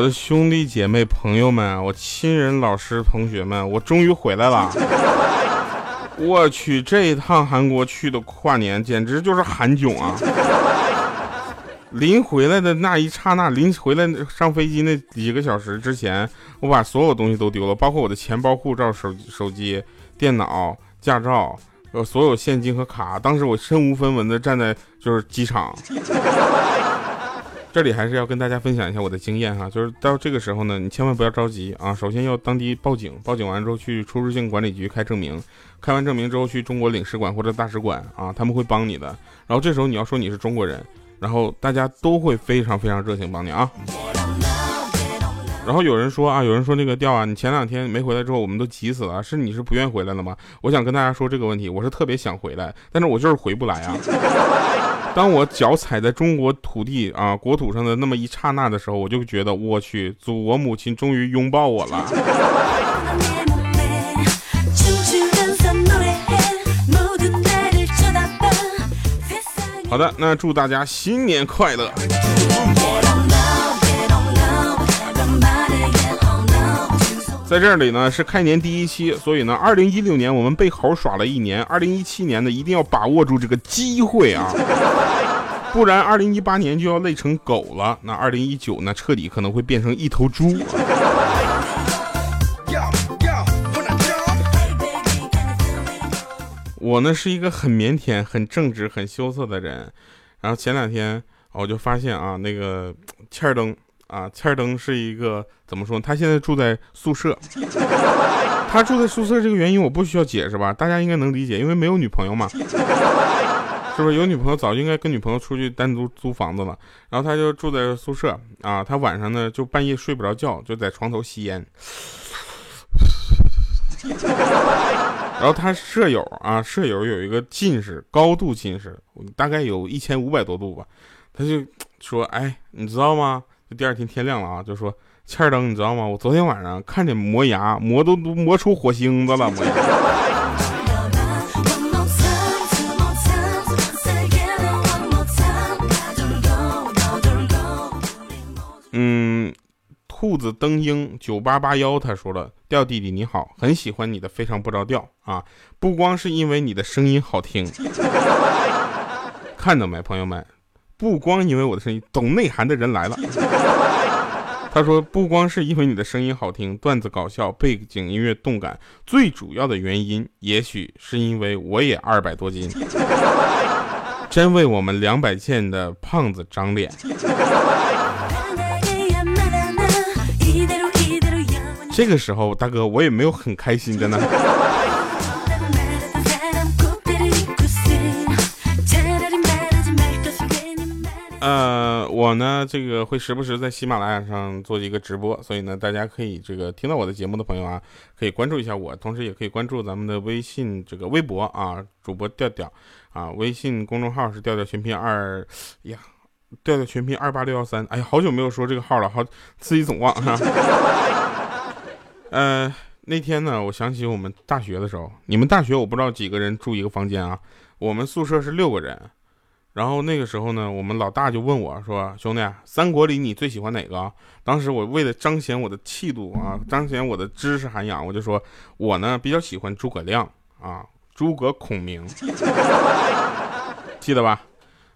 我的兄弟姐妹朋友们，我亲人老师同学们，我终于回来了！我去，这一趟韩国去的跨年简直就是韩囧啊！临回来的那一刹那，临回来上飞机那几个小时之前，我把所有东西都丢了，包括我的钱包、护照、手手机、电脑、驾照，呃，所有现金和卡。当时我身无分文的站在就是机场。这里还是要跟大家分享一下我的经验哈，就是到这个时候呢，你千万不要着急啊。首先要当地报警，报警完之后去出入境管理局开证明，开完证明之后去中国领事馆或者大使馆啊，他们会帮你的。然后这时候你要说你是中国人，然后大家都会非常非常热情帮你啊。然后有人说啊，有人说那个调啊，你前两天没回来之后，我们都急死了，是你是不愿回来了吗？我想跟大家说这个问题，我是特别想回来，但是我就是回不来啊。当我脚踩在中国土地啊国土上的那么一刹那的时候，我就觉得我去，祖国母亲终于拥抱我了。好的，那祝大家新年快乐。在这里呢是开年第一期，所以呢，二零一六年我们被猴耍了一年，二零一七年呢一定要把握住这个机会啊，不然二零一八年就要累成狗了，那二零一九呢彻底可能会变成一头猪。我呢是一个很腼腆、很正直、很羞涩的人，然后前两天我就发现啊，那个欠儿灯。啊，欠儿登是一个怎么说？他现在住在宿舍。他住在宿舍这个原因我不需要解释吧？大家应该能理解，因为没有女朋友嘛，是不是？有女朋友早就应该跟女朋友出去单独租房子了。然后他就住在宿舍啊，他晚上呢就半夜睡不着觉，就在床头吸烟。然后他舍友啊，舍友有一个近视，高度近视，大概有一千五百多度吧。他就说：“哎，你知道吗？”第二天天亮了啊，就说欠儿灯，你知道吗？我昨天晚上看见磨牙，磨都都磨出火星子了，磨牙。嗯，兔子灯鹰九八八幺他说了，调弟弟你好，很喜欢你的非常不着调啊，不光是因为你的声音好听，看到没，朋友们。不光因为我的声音，懂内涵的人来了。他说，不光是因为你的声音好听，段子搞笑，背景音乐动感，最主要的原因，也许是因为我也二百多斤，真为我们两百件的胖子长脸。这个时候，大哥，我也没有很开心的呢。呃，我呢，这个会时不时在喜马拉雅上做一个直播，所以呢，大家可以这个听到我的节目的朋友啊，可以关注一下我，同时也可以关注咱们的微信这个微博啊，主播调调啊，微信公众号是调调全拼二呀，调调全拼二八六幺三，哎呀，好久没有说这个号了，好自己总忘哈。呃，那天呢，我想起我们大学的时候，你们大学我不知道几个人住一个房间啊，我们宿舍是六个人。然后那个时候呢，我们老大就问我说：“兄弟，三国里你最喜欢哪个？”当时我为了彰显我的气度啊，彰显我的知识涵养，我就说：“我呢比较喜欢诸葛亮啊，诸葛孔明，记得吧？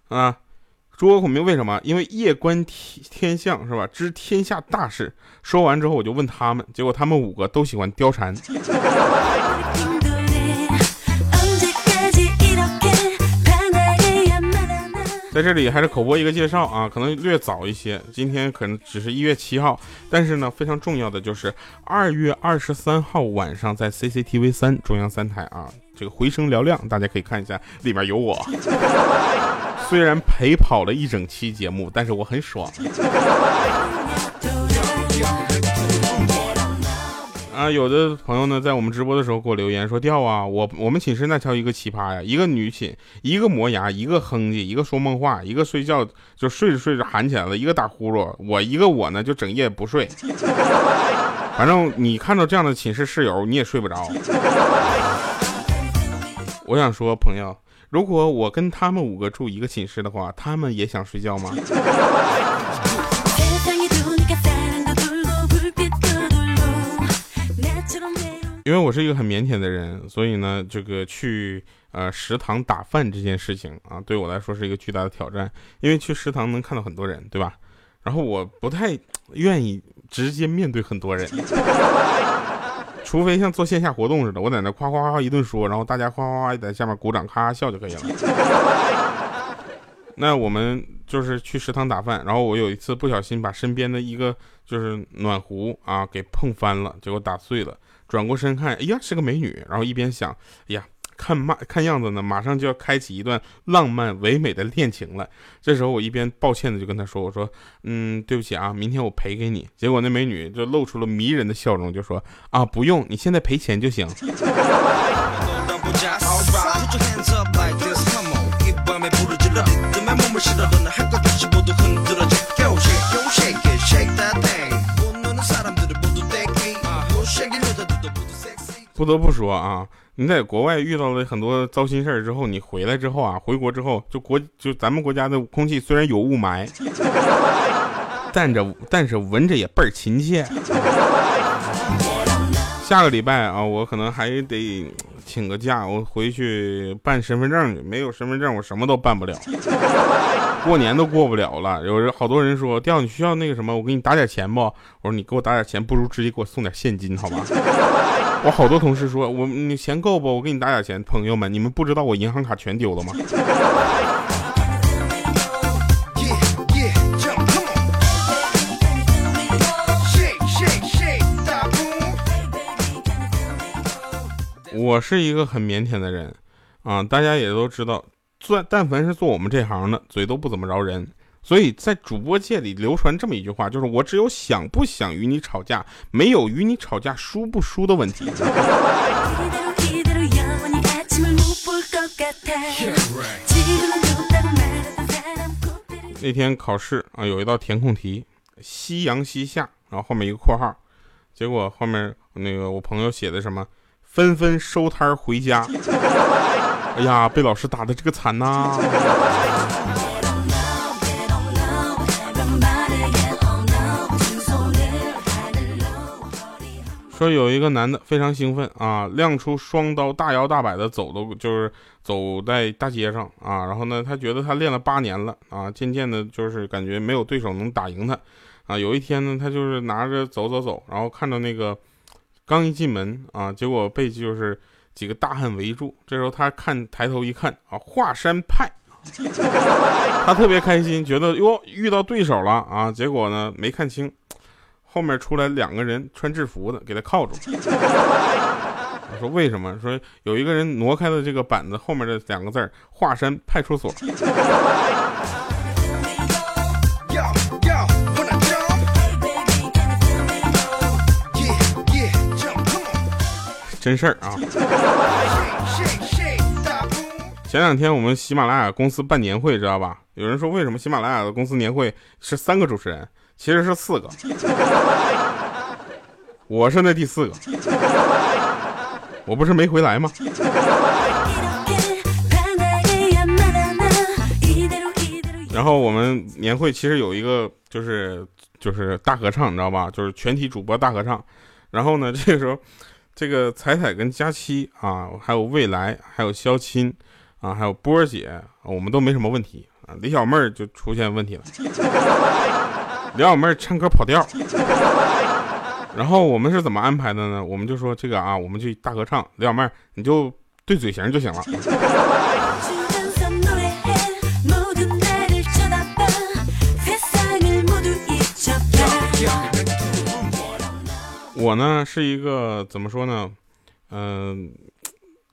啊，诸葛孔明为什么？因为夜观天天象是吧？知天下大事。”说完之后，我就问他们，结果他们五个都喜欢貂蝉。在这里还是口播一个介绍啊，可能略早一些，今天可能只是一月七号，但是呢，非常重要的就是二月二十三号晚上在 CCTV 三中央三台啊，这个回声嘹亮，大家可以看一下，里面有我。虽然陪跑了一整期节目，但是我很爽。啊，有的朋友呢，在我们直播的时候给我留言说：“掉啊，我我们寝室那叫一个奇葩呀，一个女寝，一个磨牙，一个哼唧，一个说梦话，一个睡觉就睡着睡着喊起来了，一个打呼噜，我一个我呢就整夜不睡。反正你看到这样的寝室室友，你也睡不着。我想说，朋友。”如果我跟他们五个住一个寝室的话，他们也想睡觉吗？因为我是一个很腼腆的人，所以呢，这个去呃食堂打饭这件事情啊，对我来说是一个巨大的挑战。因为去食堂能看到很多人，对吧？然后我不太愿意直接面对很多人，除非像做线下活动似的，我在那夸夸夸一顿说，然后大家夸夸夸在下面鼓掌咔笑就可以了。那我们就是去食堂打饭，然后我有一次不小心把身边的一个就是暖壶啊给碰翻了，结果打碎了。转过身看，哎呀，是个美女。然后一边想，哎呀，看马看样子呢，马上就要开启一段浪漫唯美的恋情了。这时候我一边抱歉的就跟她说：“我说，嗯，对不起啊，明天我赔给你。”结果那美女就露出了迷人的笑容，就说：“啊，不用，你现在赔钱就行。”不得不说啊，你在国外遇到了很多糟心事儿之后，你回来之后啊，回国之后就国就咱们国家的空气虽然有雾霾，但着但是闻着也倍儿亲切。下个礼拜啊，我可能还得请个假，我回去办身份证去。没有身份证，我什么都办不了，过年都过不了了。有人好多人说，调你需要那个什么，我给你打点钱不？我说你给我打点钱，不如直接给我送点现金，好吧？我好多同事说，我你钱够不？我给你打点钱。朋友们，你们不知道我银行卡全丢了吗？我是一个很腼腆的人啊，大家也都知道，做但凡是做我们这行的，嘴都不怎么饶人。所以在主播界里流传这么一句话，就是我只有想不想与你吵架，没有与你吵架输不输的问题。那天考试啊，有一道填空题，夕阳西下，然后后面一个括号，结果后面那个我朋友写的什么，纷纷收摊回家。哎呀，被老师打的这个惨呐！说有一个男的非常兴奋啊，亮出双刀，大摇大摆的走都就是走在大街上啊。然后呢，他觉得他练了八年了啊，渐渐的就是感觉没有对手能打赢他啊。有一天呢，他就是拿着走走走，然后看到那个刚一进门啊，结果被就是几个大汉围住。这时候他看抬头一看啊，华山派，他特别开心，觉得哟遇到对手了啊。结果呢，没看清。后面出来两个人穿制服的，给他铐住。我说为什么？说有一个人挪开了这个板子后面的两个字华山派出所。真事儿啊！前两天我们喜马拉雅公司办年会，知道吧？有人说为什么喜马拉雅的公司年会是三个主持人？其实是四个，我是那第四个，我不是没回来吗？然后我们年会其实有一个就是就是大合唱，你知道吧？就是全体主播大合唱。然后呢，这个时候，这个彩彩跟佳期啊，还有未来，还有肖钦啊，还有波儿姐，我们都没什么问题啊。李小妹儿就出现问题了。李小妹儿唱歌跑调，然后我们是怎么安排的呢？我们就说这个啊，我们去大合唱，李小妹儿你就对嘴型就行了。我呢是一个怎么说呢？嗯。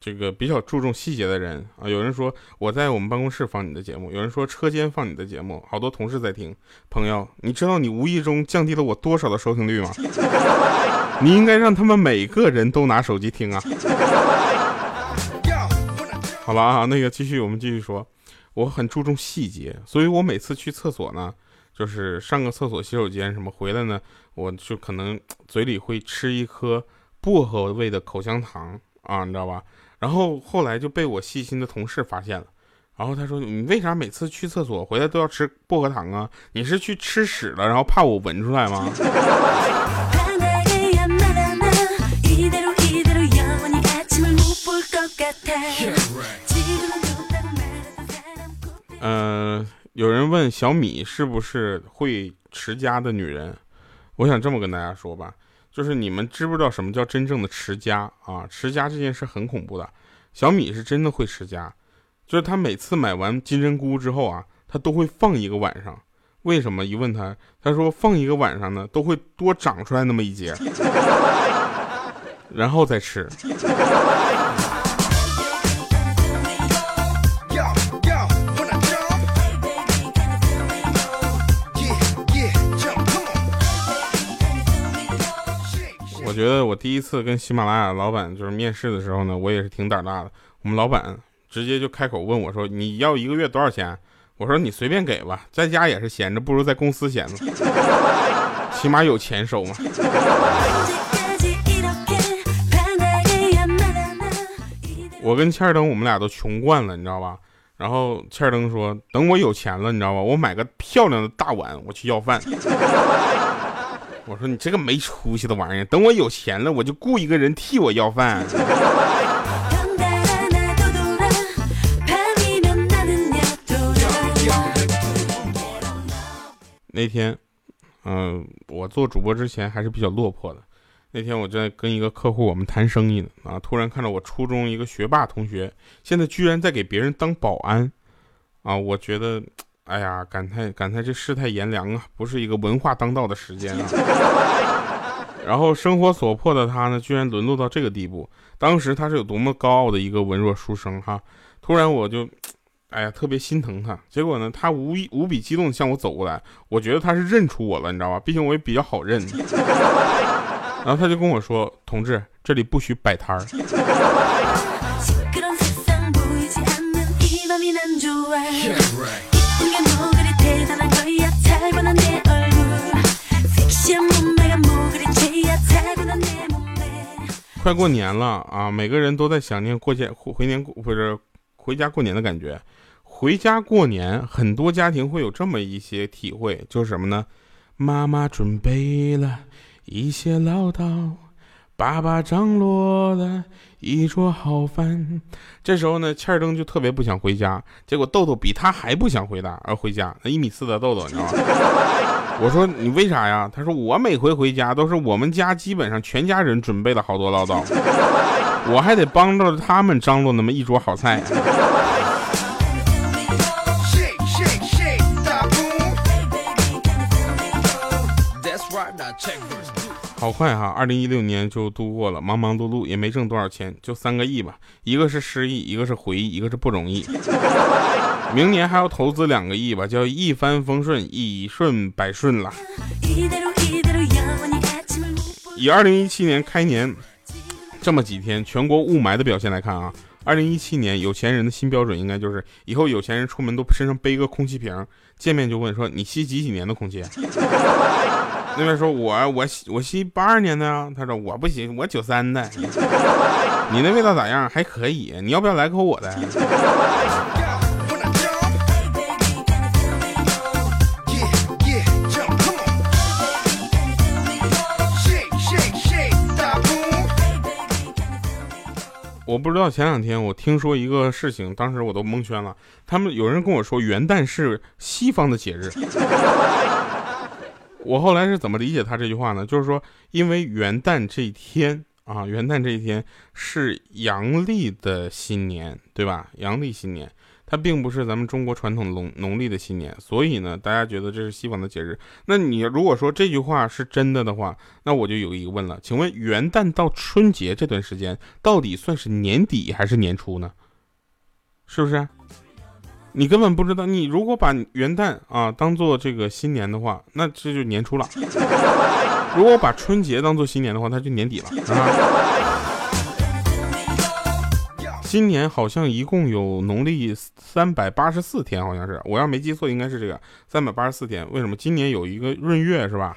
这个比较注重细节的人啊，有人说我在我们办公室放你的节目，有人说车间放你的节目，好多同事在听。朋友，你知道你无意中降低了我多少的收听率吗？你应该让他们每个人都拿手机听啊。好了啊，那个继续，我们继续说。我很注重细节，所以我每次去厕所呢，就是上个厕所、洗手间什么回来呢，我就可能嘴里会吃一颗薄荷味的口香糖啊，你知道吧？然后后来就被我细心的同事发现了，然后他说：“你为啥每次去厕所回来都要吃薄荷糖啊？你是去吃屎了，然后怕我闻出来吗？”嗯，有人问小米是不是会持家的女人？我想这么跟大家说吧，就是你们知不知道什么叫真正的持家啊？持家这件事很恐怖的。小米是真的会持家，就是他每次买完金针菇之后啊，他都会放一个晚上。为什么？一问他，他说放一个晚上呢，都会多长出来那么一截，然后再吃。我觉得我第一次跟喜马拉雅老板就是面试的时候呢，我也是挺胆大的。我们老板直接就开口问我说：“你要一个月多少钱？”我说：“你随便给吧，在家也是闲着，不如在公司闲着，起码有钱收嘛。”我跟欠儿登我们俩都穷惯了，你知道吧？然后欠儿登说：“等我有钱了，你知道吧？我买个漂亮的大碗，我去要饭。”我说你这个没出息的玩意儿，等我有钱了，我就雇一个人替我要饭。那天，嗯，我做主播之前还是比较落魄的。那天我在跟一个客户我们谈生意呢，啊，突然看到我初中一个学霸同学，现在居然在给别人当保安，啊，我觉得。哎呀，感叹感叹，这世态炎凉啊，不是一个文化当道的时间啊。然后生活所迫的他呢，居然沦落到这个地步。当时他是有多么高傲的一个文弱书生哈。突然我就，哎呀，特别心疼他。结果呢，他无无比激动的向我走过来，我觉得他是认出我了，你知道吧？毕竟我也比较好认。然后他就跟我说：“同志，这里不许摆摊儿。”快过年了啊！每个人都在想念过节回年不是回家过年的感觉。回家过年，很多家庭会有这么一些体会，就是什么呢？妈妈准备了一些唠叨。爸爸张罗的一桌好饭，这时候呢，欠儿登就特别不想回家，结果豆豆比他还不想回家而回家。那一米四的豆豆，你知道吗？我说你为啥呀？他说我每回回家都是我们家基本上全家人准备了好多唠叨，我还得帮着他们张罗那么一桌好菜。好快哈，二零一六年就度过了，忙忙碌碌也没挣多少钱，就三个亿吧。一个是失忆，一个是回忆，一个是不容易。明年还要投资两个亿吧，叫一帆风顺，一顺百顺了。以二零一七年开年这么几天全国雾霾的表现来看啊，二零一七年有钱人的新标准应该就是以后有钱人出门都身上背个空气瓶，见面就问说你吸几几年的空气？那边说，我我我吸八二年的啊，他说我不行，我九三的。你那味道咋样？还可以，你要不要来口我的？我不知道前两天我听说一个事情，当时我都蒙圈了。他们有人跟我说元旦是西方的节日。我后来是怎么理解他这句话呢？就是说，因为元旦这一天啊，元旦这一天是阳历的新年，对吧？阳历新年，它并不是咱们中国传统农农历的新年，所以呢，大家觉得这是西方的节日。那你如果说这句话是真的的话，那我就有一个问了，请问元旦到春节这段时间，到底算是年底还是年初呢？是不是？你根本不知道，你如果把元旦啊当做这个新年的话，那这就年初了；如果把春节当做新年的话，那就年底了。今年好像一共有农历三百八十四天，好像是，我要没记错，应该是这个三百八十四天。为什么今年有一个闰月是吧？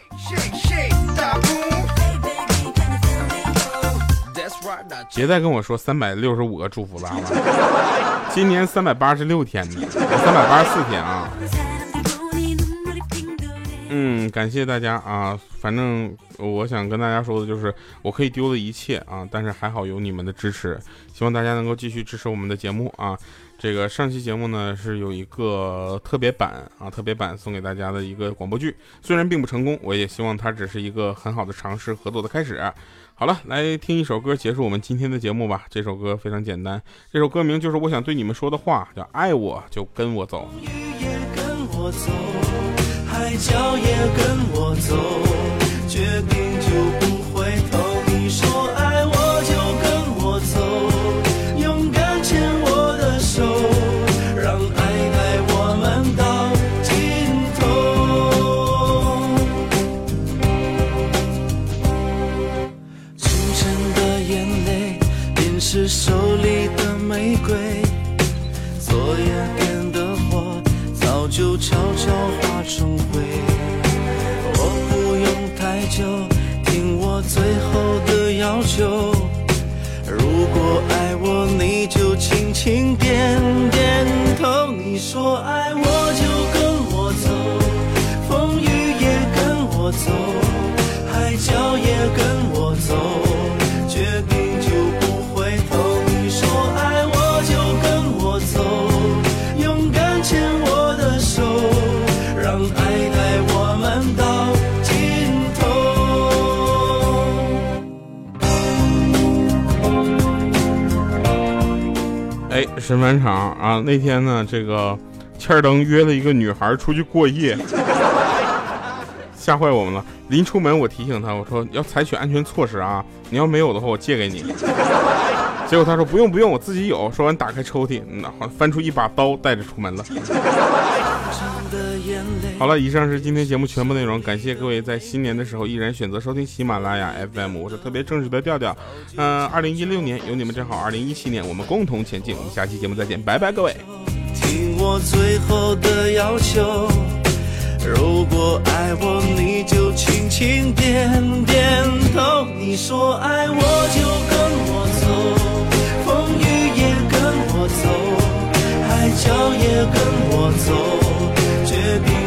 别再跟我说三百六十五个祝福了，好吧？今年三百八十六天呢，三百八十四天啊。嗯，感谢大家啊！反正我想跟大家说的就是，我可以丢了一切啊，但是还好有你们的支持，希望大家能够继续支持我们的节目啊。这个上期节目呢是有一个特别版啊，特别版送给大家的一个广播剧，虽然并不成功，我也希望它只是一个很好的尝试合作的开始。好了，来听一首歌结束我们今天的节目吧。这首歌非常简单，这首歌名就是我想对你们说的话，叫爱我就跟我走。海角也跟我走，决定就不是手里的玫瑰，昨夜点的火，早就悄神返场啊！那天呢，这个欠儿登约了一个女孩出去过夜，吓坏我们了。临出门，我提醒他，我说要采取安全措施啊！你要没有的话，我借给你。结果他说不用不用，我自己有。说完，打开抽屉，那翻出一把刀，带着出门了。好了，以上是今天节目全部内容，感谢各位在新年的时候依然选择收听喜马拉雅 FM，我是特别正直的调调。嗯，二零一六年有你们真好，二零一七年我们共同前进。我们下期节目再见，拜拜，各位。听我最后的要求，如果爱我，你就轻轻点点头。你说爱我就跟我走，风雨也跟我走，海角也跟我走，决定。